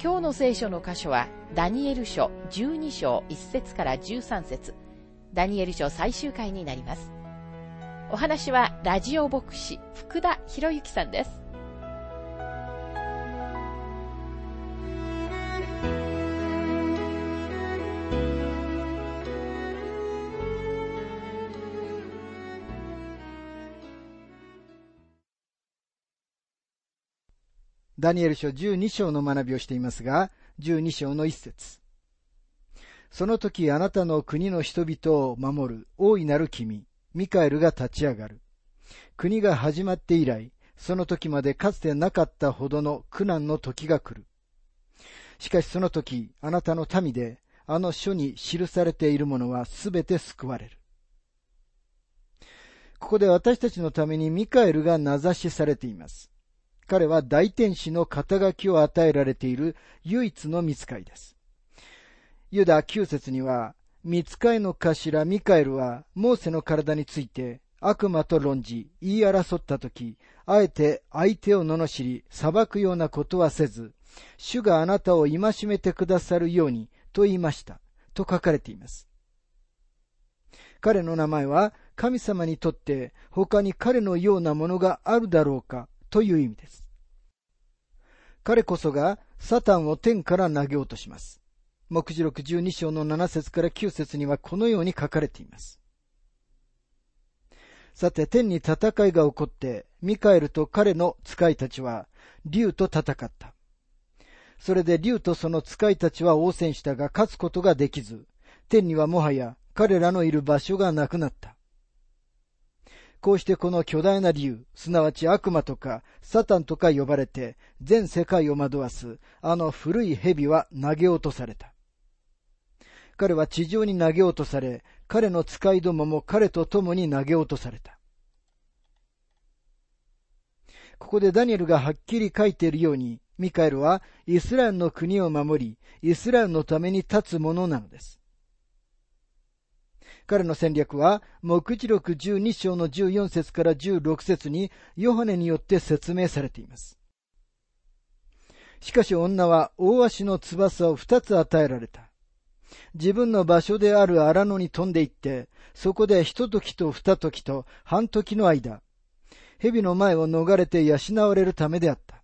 今日の聖書の箇所はダニエル書12章1節から13節ダニエル書最終回になります。お話はラジオ牧師福田博之さんです。ダニエル書12章の学びをしていますが、12章の一節。その時あなたの国の人々を守る大いなる君、ミカエルが立ち上がる。国が始まって以来、その時までかつてなかったほどの苦難の時が来る。しかしその時、あなたの民で、あの書に記されているものはすべて救われる。ここで私たちのためにミカエルが名指しされています。彼は大天使の肩書きを与えられている唯一の見つかいです。ユダ9節には、見つかいの頭ミカエルは、モーセの体について、悪魔と論じ、言い争ったとき、あえて相手を罵り、裁くようなことはせず、主があなたを戒めてくださるように、と言いました。と書かれています。彼の名前は、神様にとって他に彼のようなものがあるだろうかという意味です。彼こそがサタンを天から投げ落とします。目次録12章の7節から9節にはこのように書かれています。さて、天に戦いが起こって、ミカエルと彼の使いたちは、竜と戦った。それで竜とその使いたちは応戦したが勝つことができず、天にはもはや彼らのいる場所がなくなった。こうしてこの巨大な竜、すなわち悪魔とかサタンとか呼ばれて全世界を惑わすあの古い蛇は投げ落とされた。彼は地上に投げ落とされ、彼の使いどもも彼と共に投げ落とされた。ここでダニエルがはっきり書いているように、ミカエルはイスラエルの国を守り、イスラエルのために立つものなのです。彼の戦略は、目次録12章の14節から16節にヨハネによって説明されています。しかし女は大足の翼を二つ与えられた。自分の場所である荒野に飛んで行って、そこで一時と二時と半時の間、蛇の前を逃れて養われるためであった。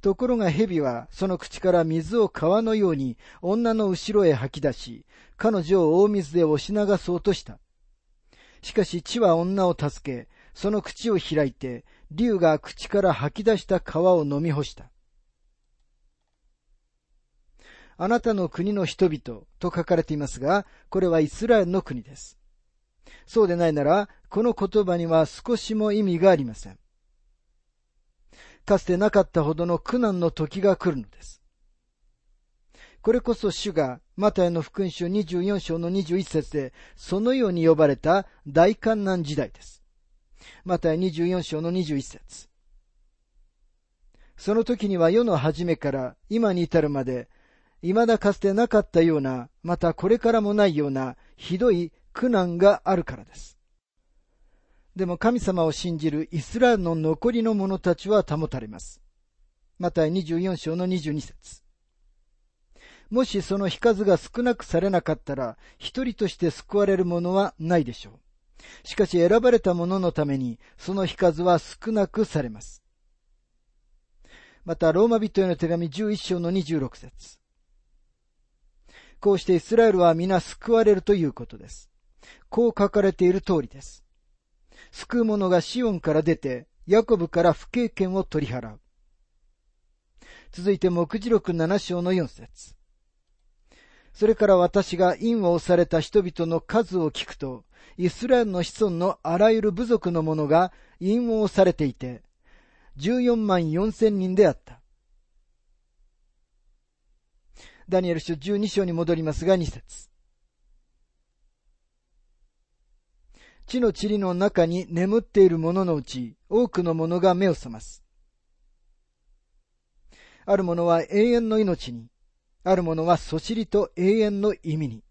ところが蛇はその口から水を川のように女の後ろへ吐き出し、彼女を大水で押し流そうとした。しかし地は女を助け、その口を開いて、竜が口から吐き出した川を飲み干した。あなたの国の人々と書かれていますが、これはイスラエルの国です。そうでないなら、この言葉には少しも意味がありません。かつてなかったほどの苦難の時が来るのです。これこそ主が、マタイの福音書24章の21節で、そのように呼ばれた大観難時代です。マタイ24章の21節その時には世の初めから今に至るまで、未だかつてなかったような、またこれからもないような、ひどい苦難があるからです。でも神様を信じるイスラエルの残りの者たちは保たれます。また24章の22節もしその日数が少なくされなかったら、一人として救われる者はないでしょう。しかし選ばれた者のために、その日数は少なくされます。また、ローマ人への手紙11章の26節こうしてイスラエルは皆救われるということです。こう書かれている通りです。救う者がシオンから出て、ヤコブから不経験を取り払う。続いて、目次録7章の4節それから私が印を押された人々の数を聞くと、イスラエルの子孫のあらゆる部族の者が印を押されていて、14万4千人であった。ダニエル書12章に戻りますが2節地の塵の中に眠っている者ののうち、多くの者が目を覚ます。ある者は永遠の命に、ある者はそしりと永遠の意味に。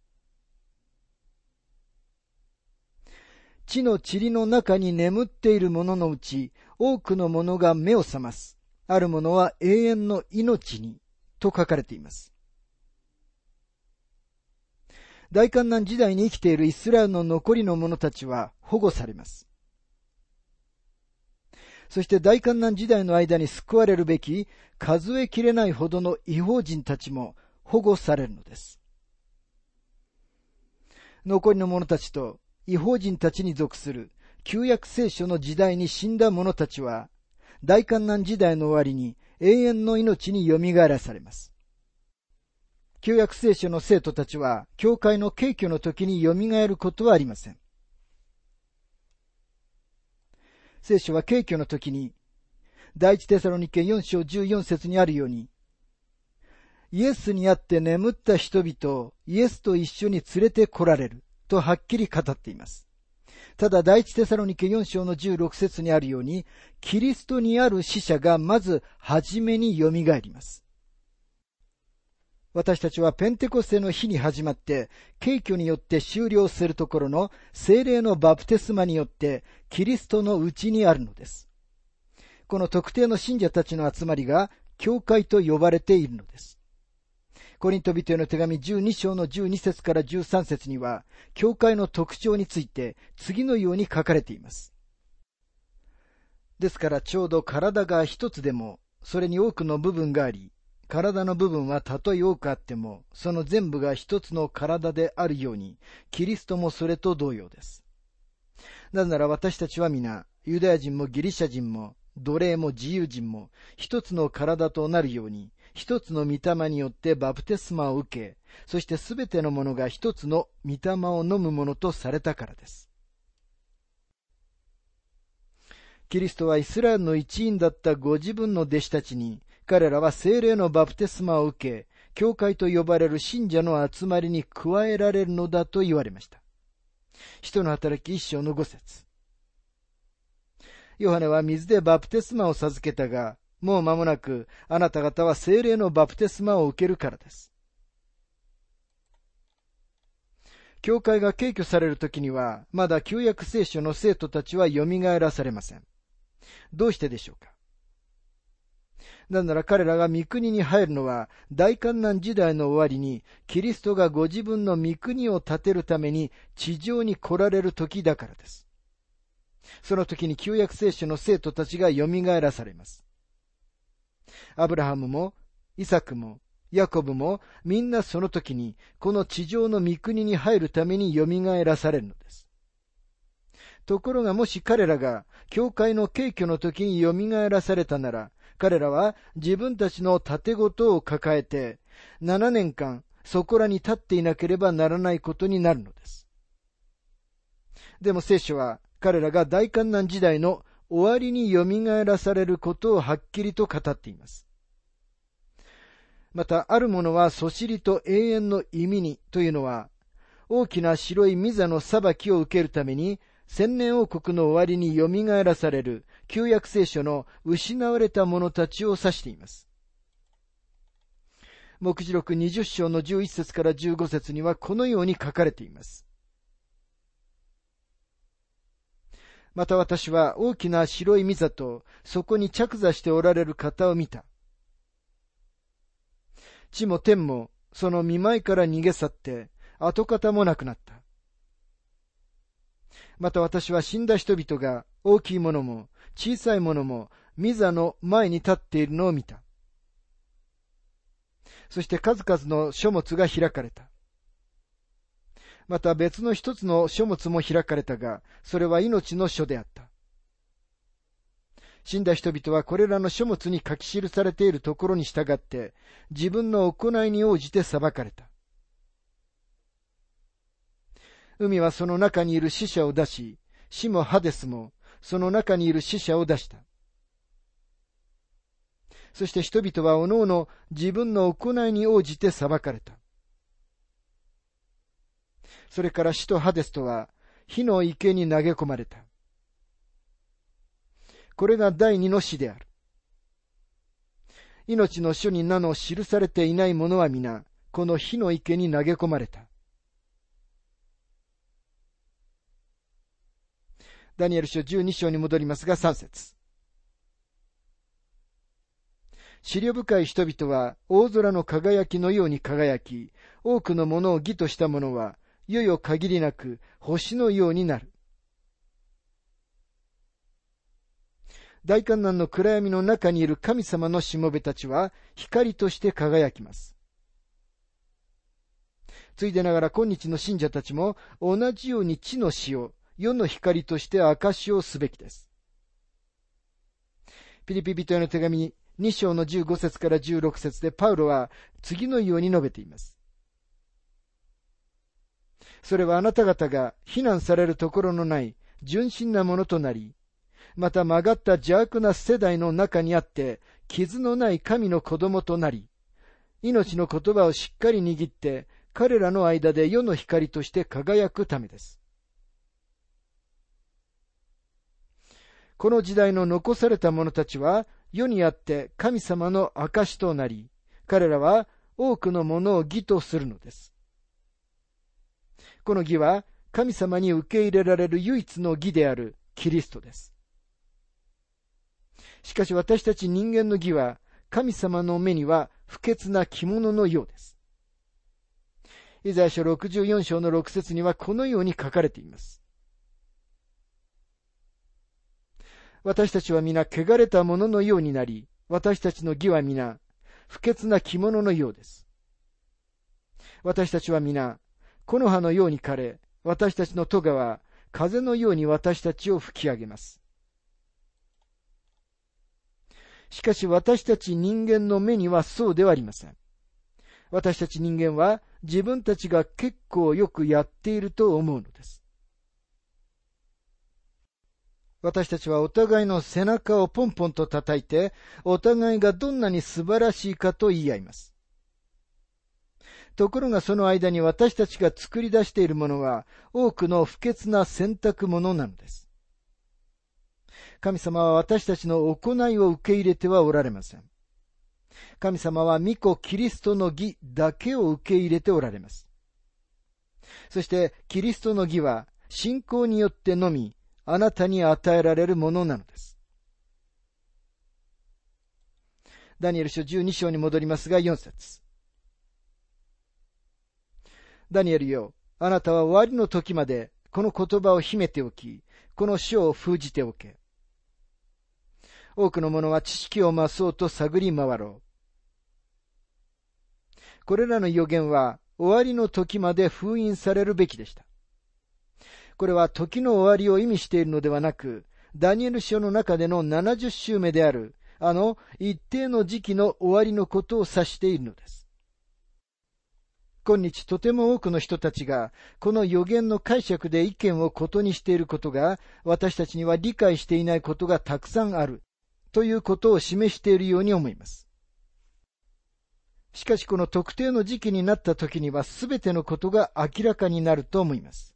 地の塵の中に眠っている者ののうち、多くの者が目を覚ます。ある者は永遠の命に、と書かれています。大観難時代に生きているイスラエルの残りの者たちは保護されます。そして大観難時代の間に救われるべき数えきれないほどの違法人たちも保護されるのです。残りの者たちと違法人たちに属する旧約聖書の時代に死んだ者たちは大観難時代の終わりに永遠の命によみがえらされます。旧約聖書の生徒たちは、教会の敬虚の時に蘇ることはありません。聖書は敬虚の時に、第一テサロニケ4章14節にあるように、イエスにあって眠った人々をイエスと一緒に連れて来られるとはっきり語っています。ただ第一テサロニケ4章の16節にあるように、キリストにある死者がまず初めに蘇ります。私たちはペンテコステの日に始まって、敬虚によって終了するところの精霊のバプテスマによって、キリストのうちにあるのです。この特定の信者たちの集まりが、教会と呼ばれているのです。コリント人への手紙12章の12節から13節には、教会の特徴について次のように書かれています。ですからちょうど体が一つでも、それに多くの部分があり、体の部分はたとえ多くあっても、その全部が一つの体であるように、キリストもそれと同様です。なぜなら私たちは皆、ユダヤ人もギリシャ人も、奴隷も自由人も、一つの体となるように、一つの御霊によってバプテスマを受け、そしてすべてのものが一つの御霊を飲むものとされたからです。キリストはイスラエルの一員だったご自分の弟子たちに、彼らは精霊のバプテスマを受け、教会と呼ばれる信者の集まりに加えられるのだと言われました。人の働き一章の五節。ヨハネは水でバプテスマを授けたが、もう間もなくあなた方は精霊のバプテスマを受けるからです。教会が敬虚されるときには、まだ旧約聖書の生徒たちは蘇らされません。どうしてでしょうか？なんなら彼らが御国に入るのは、大観難時代の終わりに、キリストがご自分の御国を建てるために地上に来られる時だからです。その時に旧約聖書の生徒たちが蘇らされます。アブラハムも、イサクも、ヤコブも、みんなその時に、この地上の御国に入るために蘇らされるのです。ところがもし彼らが、教会の敬虚の時に蘇らされたなら、彼らは自分たちの盾事を抱えて、7年間そこらに立っていなければならないことになるのです。でも聖書は彼らが大観難時代の終わりによみがえらされることをはっきりと語っています。また、ある者はそしりと永遠の意味にというのは、大きな白い御座の裁きを受けるために千年王国の終わりによみがえらされる旧約聖書の失われた者たちを指しています。目次録20章の11節から15節にはこのように書かれています。また私は大きな白い御座とそこに着座しておられる方を見た。地も天もその見舞いから逃げ去って跡形もなくなった。また私は死んだ人々が大きいものも小さいものもミザの前に立っているのを見た。そして数々の書物が開かれた。また別の一つの書物も開かれたが、それは命の書であった。死んだ人々はこれらの書物に書き記されているところに従って、自分の行いに応じて裁かれた。海はその中にいる死者を出し、死もハデスもその中にいる死者を出した。そして人々はおのおの自分の行いに応じて裁かれた。それから死とハデスとは火の池に投げ込まれた。これが第二の死である。命の書に名の記されていない者は皆、この火の池に投げ込まれた。ダニエル書12章に戻りますが3節資料深い人々は大空の輝きのように輝き、多くのものを義とした者は、いよいよ限りなく星のようになる。大観難の暗闇の中にいる神様のしもべたちは光として輝きます。ついでながら今日の信者たちも同じように地の死を世の光として証しをすべきです。ピリピ人への手紙2章の15節から16節でパウロは次のように述べています。それはあなた方が非難されるところのない純真なものとなり、また曲がった邪悪な世代の中にあって、傷のない神の子供となり、命の言葉をしっかり握って、彼らの間で世の光として輝くためです。この時代の残された者たちは、世にあって神様の証となり、彼らは多くのものを義とするのです。この義は神様に受け入れられる唯一の義であるキリストです。しかし私たち人間の義は神様の目には不潔な着物のようです。イザヤ書64章の6節にはこのように書かれています。私たちは皆汚れたもののようになり、私たちの義は皆、不潔な着物のようです。私たちは皆、木の葉のように枯れ、私たちの戸は風のように私たちを吹き上げます。しかし私たち人間の目にはそうではありません。私たち人間は自分たちが結構よくやっていると思うのです。私たちはお互いの背中をポンポンと叩いて、お互いがどんなに素晴らしいかと言い合います。ところがその間に私たちが作り出しているものは多くの不潔な選択物なのです。神様は私たちの行いを受け入れてはおられません。神様は御子キリストの義だけを受け入れておられます。そしてキリストの義は信仰によってのみあなたに与えられるものなのです。ダニエル書12章に戻りますが4節ダニエルよ、あなたは終わりの時までこの言葉を秘めておき、この書を封じておけ。多くの者は知識を増そうと探り回ろう。これらの予言は終わりの時まで封印されるべきでした。これは時の終わりを意味しているのではなく、ダニエル書の中での70週目である、あの一定の時期の終わりのことを指しているのです。今日とても多くの人たちが、この予言の解釈で意見をことにしていることが、私たちには理解していないことがたくさんある、ということを示しているように思います。しかしこの特定の時期になった時には全てのことが明らかになると思います。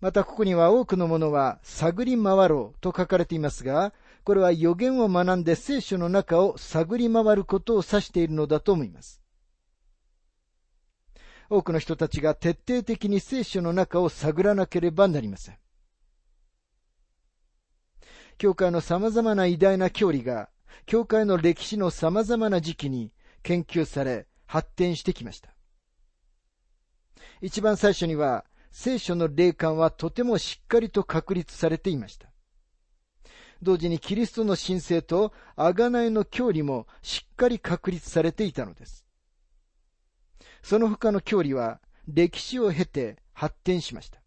またここには多くのものは探り回ろうと書かれていますが、これは予言を学んで聖書の中を探り回ることを指しているのだと思います。多くの人たちが徹底的に聖書の中を探らなければなりません。教会の様々な偉大な教理が、教会の歴史の様々な時期に研究され、発展してきました。一番最初には、聖書の霊感はとてもしっかりと確立されていました。同時にキリストの神聖と贖いの教理もしっかり確立されていたのです。その他の教理は歴史を経て発展しました。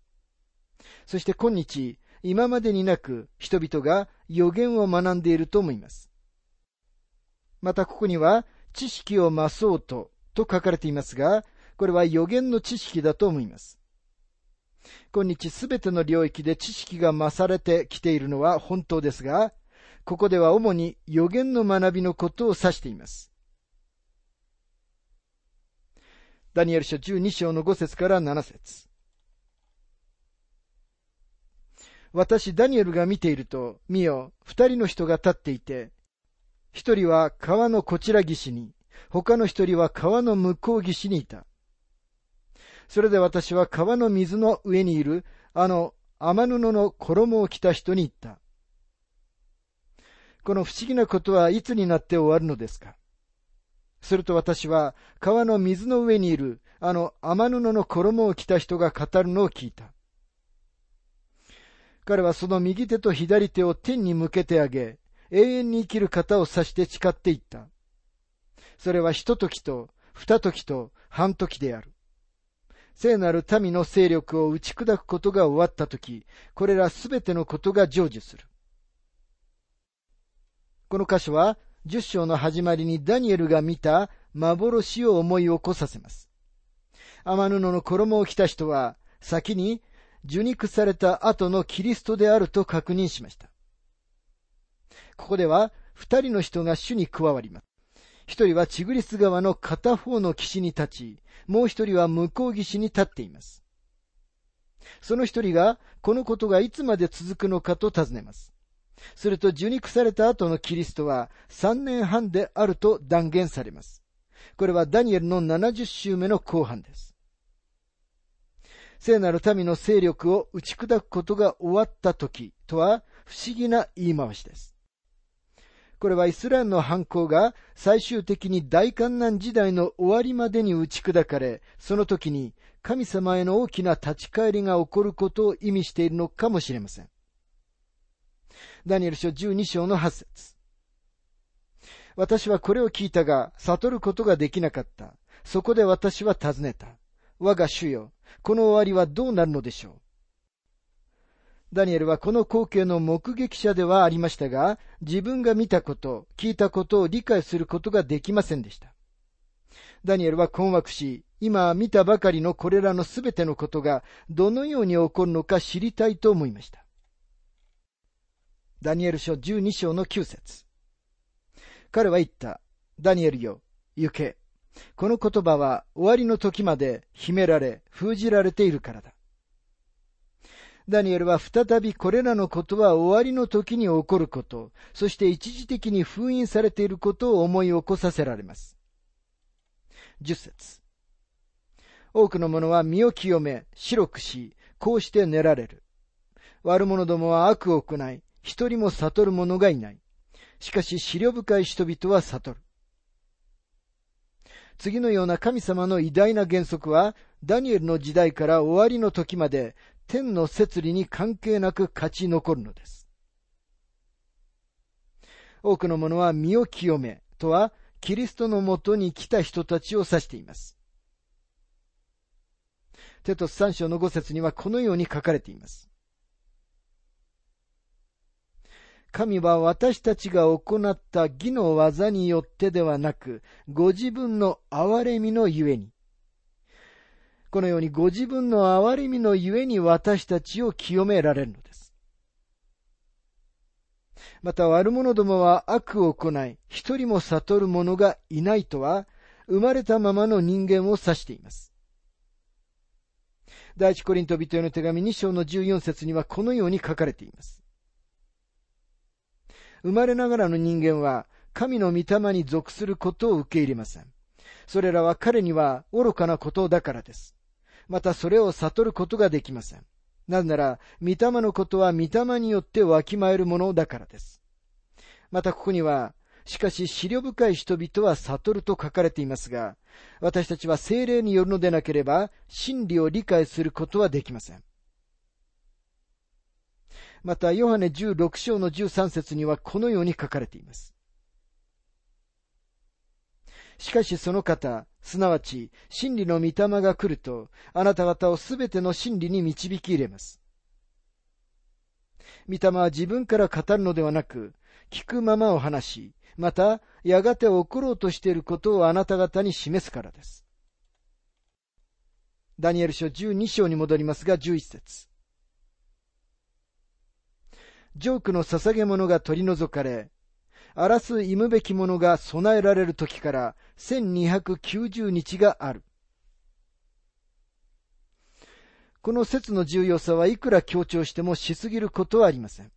そして今日、今までになく人々が予言を学んでいると思います。またここには知識を増そうとと書かれていますが、これは予言の知識だと思います。今日すべての領域で知識が増されてきているのは本当ですが、ここでは主に予言の学びのことを指しています。ダニエル書12章の5節から7節私、ダニエルが見ていると、見よ、二人の人が立っていて、一人は川のこちら岸に、他の一人は川の向こう岸にいた。それで私は川の水の上にいる、あの天布の衣を着た人に言った。この不思議なことはいつになって終わるのですか？すると私は川の水の上にいるあの天布の衣を着た人が語るのを聞いた。彼はその右手と左手を天に向けてあげ、永遠に生きる方を指して誓っていった。それは一時と二時と半時である。聖なる民の勢力を打ち砕くことが終わったとき、これらすべてのことが成就する。この箇所は、十章の始まりにダニエルが見た幻を思い起こさせます。天布の衣を着た人は、先に受肉された後のキリストであると確認しました。ここでは、二人の人が主に加わります。一人はチグリス川の片方の岸に立ち、もう一人は向こう岸に立っています。その一人が、このことがいつまで続くのかと尋ねます。すると受肉された後のキリストは三年半であると断言されます。これはダニエルの70週目の後半です。聖なる民の勢力を打ち砕くことが終わった時とは不思議な言い回しです。これはイスラエルの犯行が最終的に大観難時代の終わりまでに打ち砕かれ、その時に神様への大きな立ち返りが起こることを意味しているのかもしれません。ダニエル書12章の8節私はこれを聞いたが、悟ることができなかった。そこで私は尋ねた。我が主よ、この終わりはどうなるのでしょう？ダニエルはこの光景の目撃者ではありましたが、自分が見たこと、聞いたことを理解することができませんでした。ダニエルは困惑し、今見たばかりのこれらのすべてのことがどのように起こるのか知りたいと思いました。ダニエル書12章の9節彼は言った。ダニエルよ、行け。この言葉は終わりの時まで秘められ、封じられているからだ。ダニエルは再びこれらのことは終わりの時に起こること、そして一時的に封印されていることを思い起こさせられます。十節多くの者は身を清め、白くし、こうして練られる。悪者どもは悪を行い、一人も悟る者がいない。しかし、資料深い人々は悟る。次のような神様の偉大な原則は、ダニエルの時代から終わりの時まで天の摂理に関係なく勝ち残るのです。多くの者は身を清めとは、キリストのもとに来た人たちを指しています。テトス三章の五節にはこのように書かれています。神は私たちが行った義の技によってではなく、ご自分の憐れみのゆえに、このようにご自分の憐れみのゆえに私たちを清められるのです。また悪者どもは悪を行い、一人も悟る者がいないとは、生まれたままの人間を指しています。第一コリント人への手紙2章の14節にはこのように書かれています。生まれながらの人間は神の御霊に属することを受け入れません。それらは彼には愚かなことだからです。またそれを悟ることができません。なぜなら、御霊のことは御霊によってわきまえるものだからです。またここには、しかし、資料深い人々は悟ると書かれていますが、私たちは精霊によるのでなければ、真理を理解することはできません。また、ヨハネ16章の13節にはこのように書かれています。しかしその方、すなわち、真理の御霊が来ると、あなた方をすべての真理に導き入れます。御霊は自分から語るのではなく、聞くままを話し、また、やがて起ころうとしていることをあなた方に示すからです。ダニエル書12章に戻りますが、11節ジョークの捧げ物が取り除かれ、荒らす忌むべきものが備えられる時から1290日がある。この説の重要さはいくら強調してもしすぎることはありません。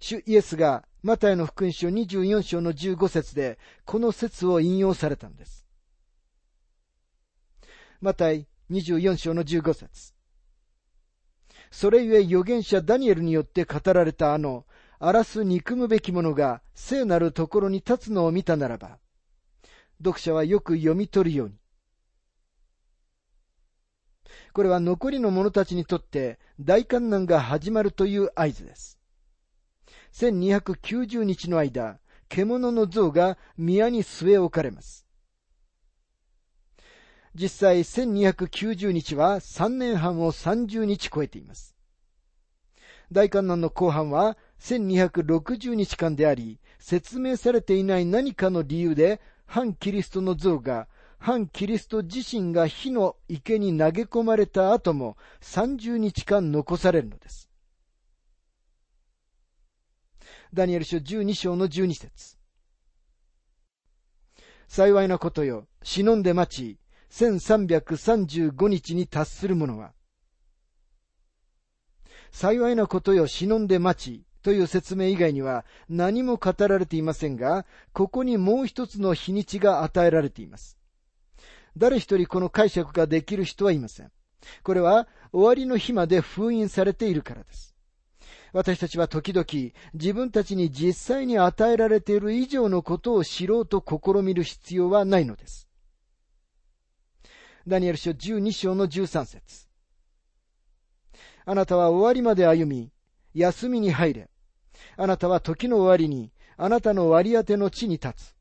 主イエスがマタイの福音書24章の15節でこの説を引用されたのです。マタイ24章の15節それゆえ預言者ダニエルによって語られたあの、荒らす憎むべき者が聖なるところに立つのを見たならば、読者はよく読み取るように。これは残りの者たちにとって大観難が始まるという合図です。1290日の間、獣の像が宮に据え置かれます。実際1290日は3年半を30日超えています。大観難の後半は1260日間であり、説明されていない何かの理由で、反キリストの像が、反キリスト自身が火の池に投げ込まれた後も30日間残されるのです。ダニエル書12章の12節幸いなことよ、忍んで待ち、1335日に達する者は、幸いなことよ忍んで待ちという説明以外には何も語られていませんが、ここにもう一つの日にちが与えられています。誰一人この解釈ができる人はいません。これは終わりの日まで封印されているからです。私たちは時々自分たちに実際に与えられている以上のことを知ろうと試みる必要はないのです。ダニエル書12章の13節あなたは終わりまで歩み、休みに入れ。あなたは時の終わりに、あなたの割り当ての地に立つ。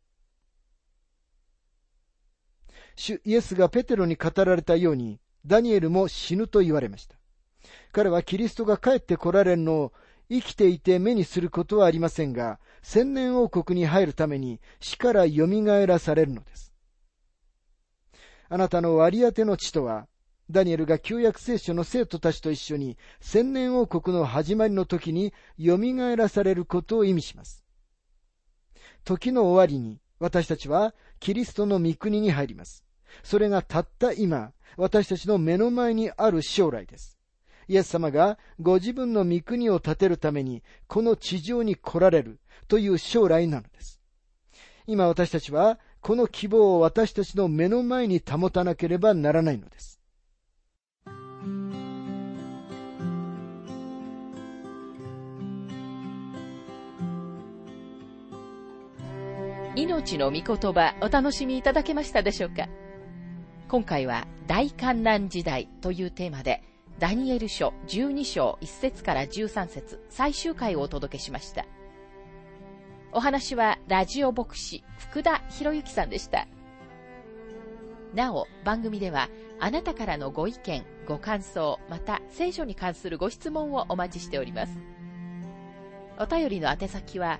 主イエスがペテロに語られたように、ダニエルも死ぬと言われました。彼はキリストが帰って来られるのを生きていて目にすることはありませんが、千年王国に入るために死から蘇らされるのです。あなたの割り当ての地とは、ダニエルが旧約聖書の生徒たちと一緒に千年王国の始まりの時に蘇らされることを意味します。時の終わりに私たちはキリストの御国に入ります。それがたった今、私たちの目の前にある将来です。イエス様がご自分の御国を建てるためにこの地上に来られるという将来なのです。今私たちはこの希望を私たちの目の前に保たなければならないのです。命の御言葉お楽しみいただけましたでしょうか？今回は大観難時代というテーマでダニエル書12章1節から13節最終回をお届けしました。お話はラジオ牧師福田博之さんでした。なお、番組ではあなたからのご意見、ご感想、また聖書に関するご質問をお待ちしております。お便りの宛先は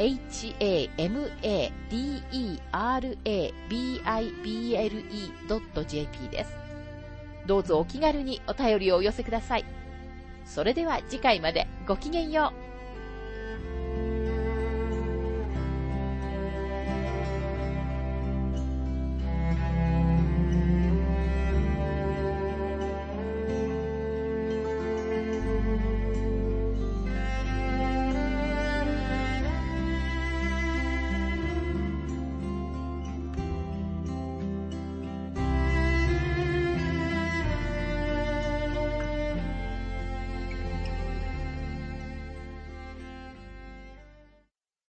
hamadera.bible.jp です。どうぞお気軽にお便りをお寄せください。それでは次回までごきげんよう。